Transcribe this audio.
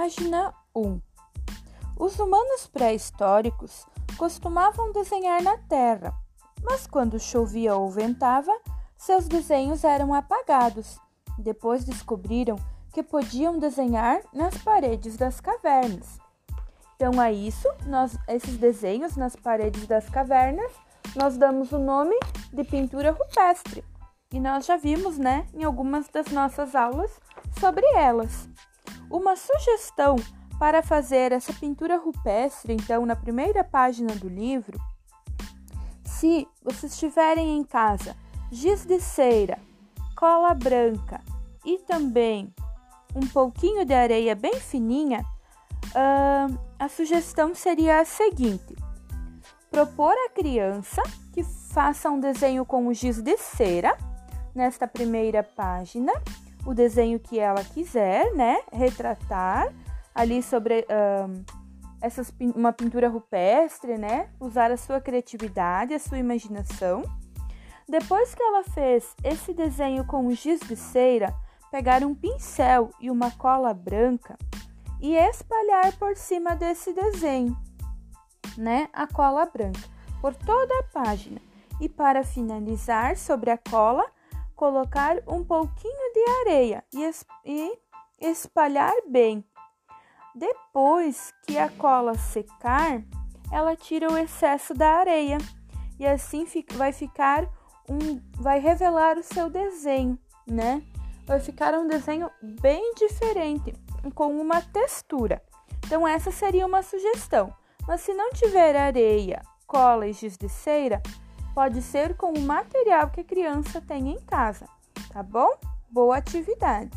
Página 1 Os humanos pré-históricos costumavam desenhar na terra, mas quando chovia ou ventava, seus desenhos eram apagados. Depois descobriram que podiam desenhar nas paredes das cavernas. Então, a isso, nós, esses desenhos nas paredes das cavernas, nós damos o nome de pintura rupestre. E nós já vimos, né, em algumas das nossas aulas sobre elas. Uma sugestão para fazer essa pintura rupestre, então, na primeira página do livro, se vocês tiverem em casa giz de cera, cola branca e também um pouquinho de areia bem fininha, uh, a sugestão seria a seguinte: propor à criança que faça um desenho com o giz de cera nesta primeira página, o desenho que ela quiser, né? Retratar ali sobre uh, essas, uma pintura rupestre, né? Usar a sua criatividade, a sua imaginação. Depois que ela fez esse desenho com giz de cera, pegar um pincel e uma cola branca e espalhar por cima desse desenho, né? A cola branca por toda a página. E para finalizar, sobre a cola, colocar um pouquinho de areia e, es espalhar bem. Depois que a cola secar, ela tira o excesso da areia e assim vai ficar um, vai revelar o seu desenho, né? Vai ficar um desenho bem diferente, com uma textura. Então essa seria uma sugestão. Mas se não tiver areia, cola e giz de cera, pode ser com o material que a criança tem em casa, tá bom? Boa atividade!